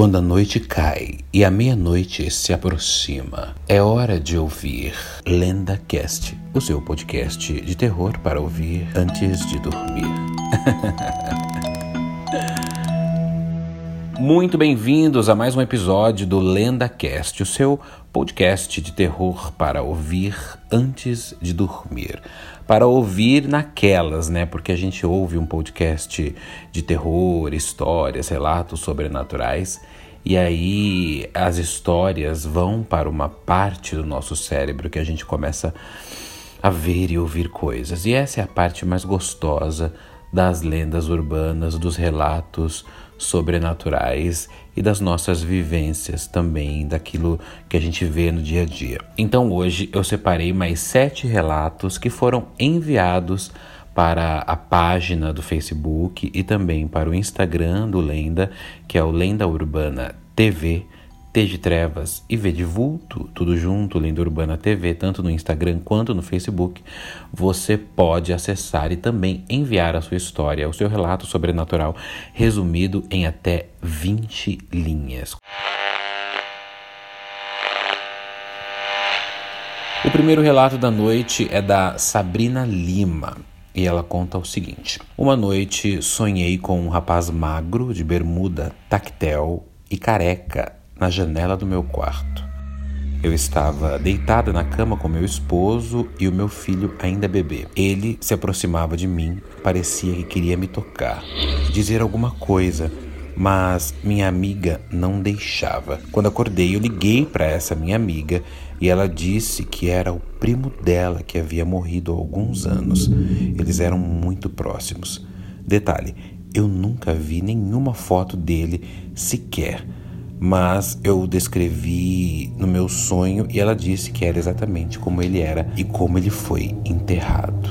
Quando a noite cai e a meia-noite se aproxima, é hora de ouvir Lenda Cast, o seu podcast de terror para ouvir antes de dormir. Muito bem-vindos a mais um episódio do Lenda Cast, o seu podcast de terror para ouvir antes de dormir. Para ouvir naquelas, né? Porque a gente ouve um podcast de terror, histórias, relatos sobrenaturais. E aí as histórias vão para uma parte do nosso cérebro que a gente começa a ver e ouvir coisas. E essa é a parte mais gostosa das lendas urbanas, dos relatos sobrenaturais e das nossas vivências também, daquilo que a gente vê no dia a dia. Então hoje eu separei mais sete relatos que foram enviados para a página do Facebook e também para o Instagram do Lenda, que é o Lenda Urbana TV. T de Trevas e V de Vulto, tudo junto, Lenda Urbana TV, tanto no Instagram quanto no Facebook, você pode acessar e também enviar a sua história, o seu relato sobrenatural, resumido em até 20 linhas. O primeiro relato da noite é da Sabrina Lima. E ela conta o seguinte: Uma noite sonhei com um rapaz magro, de bermuda, tactel e careca na janela do meu quarto. Eu estava deitada na cama com meu esposo e o meu filho ainda bebê. Ele se aproximava de mim, parecia que queria me tocar, dizer alguma coisa, mas minha amiga não deixava. Quando acordei, eu liguei para essa minha amiga e ela disse que era o primo dela que havia morrido há alguns anos. Eles eram muito próximos. Detalhe: eu nunca vi nenhuma foto dele sequer mas eu descrevi no meu sonho e ela disse que era exatamente como ele era e como ele foi enterrado.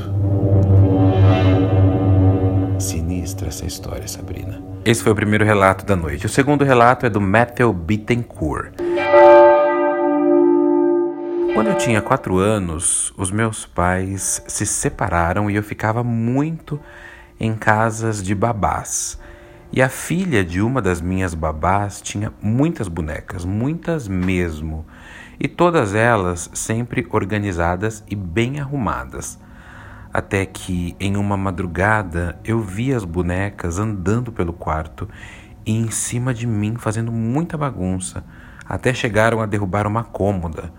Sinistra essa história, Sabrina. Esse foi o primeiro relato da noite. O segundo relato é do Matthew Bittencourt. Quando eu tinha quatro anos, os meus pais se separaram e eu ficava muito em casas de babás. E a filha de uma das minhas babás tinha muitas bonecas, muitas mesmo, e todas elas sempre organizadas e bem arrumadas. Até que, em uma madrugada, eu vi as bonecas andando pelo quarto e em cima de mim fazendo muita bagunça, até chegaram a derrubar uma cômoda.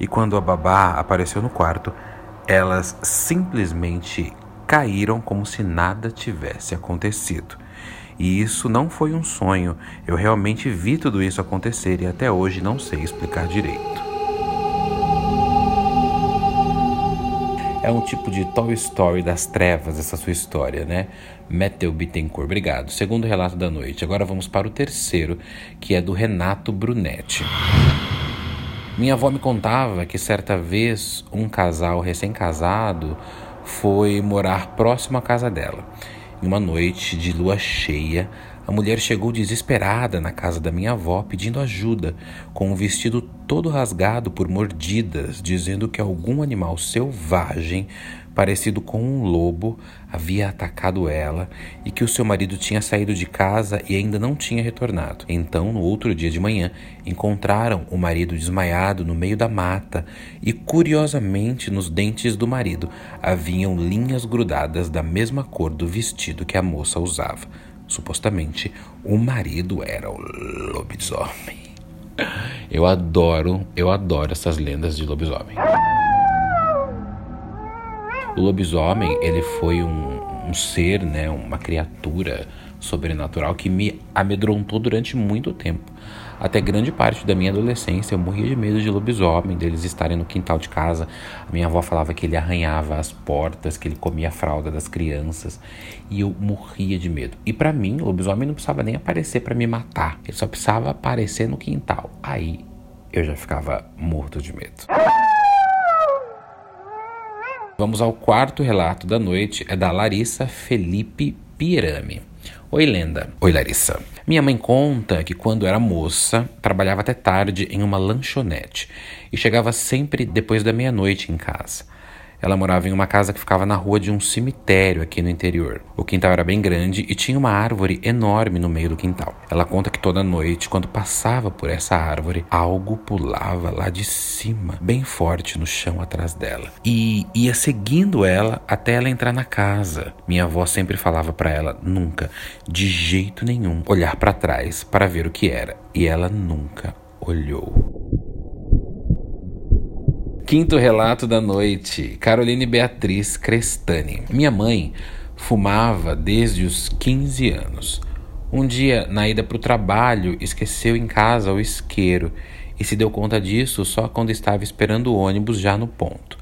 E quando a babá apareceu no quarto, elas simplesmente caíram como se nada tivesse acontecido. E isso não foi um sonho, eu realmente vi tudo isso acontecer e até hoje não sei explicar direito. É um tipo de Toy Story das trevas, essa sua história, né? Metal Bittencourt, obrigado. Segundo relato da noite. Agora vamos para o terceiro, que é do Renato Brunetti. Minha avó me contava que certa vez um casal recém-casado foi morar próximo à casa dela. Em uma noite de lua cheia, a mulher chegou desesperada na casa da minha avó pedindo ajuda, com um vestido todo rasgado por mordidas, dizendo que algum animal selvagem parecido com um lobo, havia atacado ela e que o seu marido tinha saído de casa e ainda não tinha retornado. Então, no outro dia de manhã, encontraram o marido desmaiado no meio da mata e, curiosamente, nos dentes do marido haviam linhas grudadas da mesma cor do vestido que a moça usava. Supostamente, o marido era o lobisomem. Eu adoro, eu adoro essas lendas de lobisomem. O lobisomem, ele foi um, um ser, né, uma criatura sobrenatural que me amedrontou durante muito tempo. Até grande parte da minha adolescência eu morria de medo de lobisomem, deles estarem no quintal de casa. A minha avó falava que ele arranhava as portas, que ele comia a fralda das crianças, e eu morria de medo. E para mim, o lobisomem não precisava nem aparecer para me matar, ele só precisava aparecer no quintal. Aí eu já ficava morto de medo. Vamos ao quarto relato da noite, é da Larissa Felipe Pirame. Oi, lenda. Oi, Larissa. Minha mãe conta que quando era moça, trabalhava até tarde em uma lanchonete e chegava sempre depois da meia-noite em casa. Ela morava em uma casa que ficava na rua de um cemitério aqui no interior. O quintal era bem grande e tinha uma árvore enorme no meio do quintal. Ela conta que toda noite, quando passava por essa árvore, algo pulava lá de cima, bem forte no chão atrás dela, e ia seguindo ela até ela entrar na casa. Minha avó sempre falava para ela nunca, de jeito nenhum, olhar para trás para ver o que era, e ela nunca olhou. Quinto relato da noite, Caroline Beatriz Crestani. Minha mãe fumava desde os 15 anos. Um dia, na ida para o trabalho, esqueceu em casa o isqueiro e se deu conta disso só quando estava esperando o ônibus já no ponto.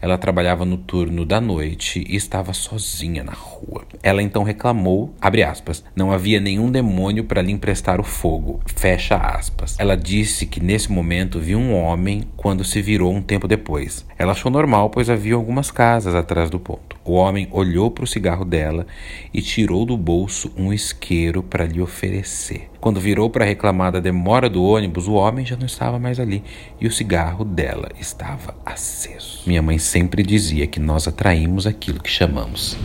Ela trabalhava no turno da noite e estava sozinha na rua. Ela então reclamou, abre aspas, não havia nenhum demônio para lhe emprestar o fogo, fecha aspas. Ela disse que nesse momento viu um homem quando se virou um tempo depois. Ela achou normal, pois havia algumas casas atrás do ponto. O homem olhou para o cigarro dela e tirou do bolso um isqueiro para lhe oferecer. Quando virou para reclamar da demora do ônibus, o homem já não estava mais ali e o cigarro dela estava aceso. Minha mãe sempre dizia que nós atraímos aquilo que chamamos.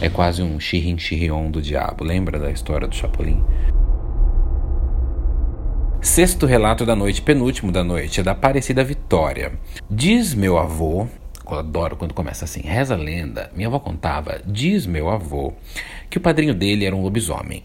É quase um xirrion do diabo. Lembra da história do Chapolin? Sexto relato da noite, penúltimo da noite, é da Aparecida Vitória. Diz meu avô, adoro quando começa assim, reza a lenda, minha avó contava, diz meu avô, que o padrinho dele era um lobisomem.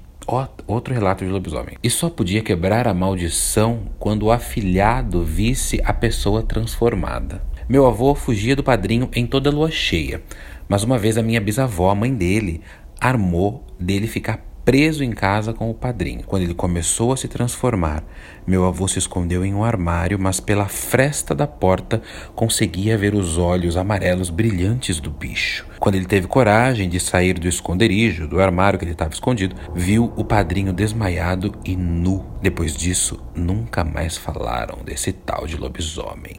Outro relato de lobisomem. E só podia quebrar a maldição quando o afilhado visse a pessoa transformada. Meu avô fugia do padrinho em toda lua cheia, mas uma vez a minha bisavó, a mãe dele, armou dele ficar preso em casa com o padrinho. Quando ele começou a se transformar, meu avô se escondeu em um armário, mas pela fresta da porta conseguia ver os olhos amarelos brilhantes do bicho. Quando ele teve coragem de sair do esconderijo, do armário que ele estava escondido, viu o padrinho desmaiado e nu. Depois disso, nunca mais falaram desse tal de lobisomem.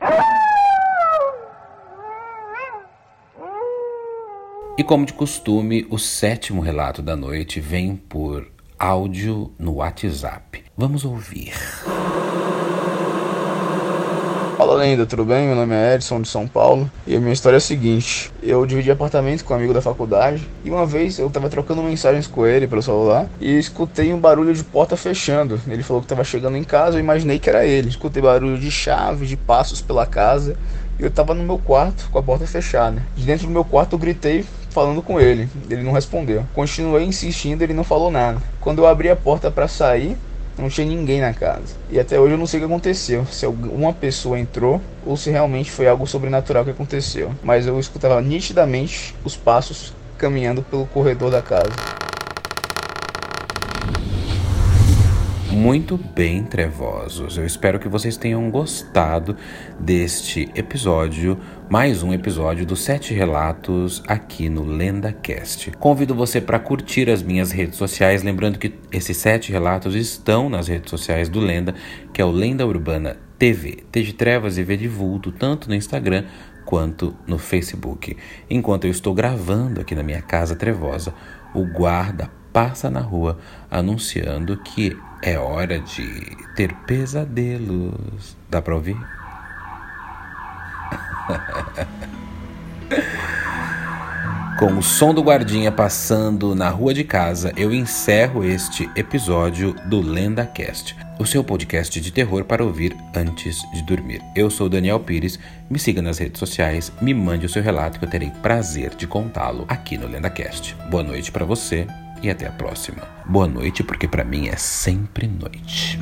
E como de costume, o sétimo relato da noite vem por áudio no WhatsApp. Vamos ouvir. Fala lenda, tudo bem? Meu nome é Edson de São Paulo e a minha história é a seguinte: eu dividi apartamento com um amigo da faculdade e uma vez eu estava trocando mensagens com ele pelo celular e escutei um barulho de porta fechando. Ele falou que estava chegando em casa, eu imaginei que era ele. Escutei barulho de chave, de passos pela casa e eu estava no meu quarto com a porta fechada. De dentro do meu quarto eu gritei falando com ele. Ele não respondeu. Continuei insistindo, ele não falou nada. Quando eu abri a porta para sair, não tinha ninguém na casa. E até hoje eu não sei o que aconteceu. Se uma pessoa entrou ou se realmente foi algo sobrenatural que aconteceu. Mas eu escutava nitidamente os passos caminhando pelo corredor da casa. Muito bem, trevosos. Eu espero que vocês tenham gostado deste episódio, mais um episódio dos Sete Relatos aqui no LendaCast. Convido você para curtir as minhas redes sociais, lembrando que esses sete relatos estão nas redes sociais do Lenda, que é o Lenda Urbana TV, T de Trevas e V de Vulto, tanto no Instagram quanto no Facebook. Enquanto eu estou gravando aqui na minha casa trevosa, o guarda passa na rua anunciando que é hora de ter pesadelos. Dá pra ouvir? Com o som do guardinha passando na rua de casa, eu encerro este episódio do LendaCast, o seu podcast de terror para ouvir antes de dormir. Eu sou Daniel Pires, me siga nas redes sociais, me mande o seu relato que eu terei prazer de contá-lo aqui no LendaCast. Boa noite para você e até a próxima. Boa noite, porque para mim é sempre noite.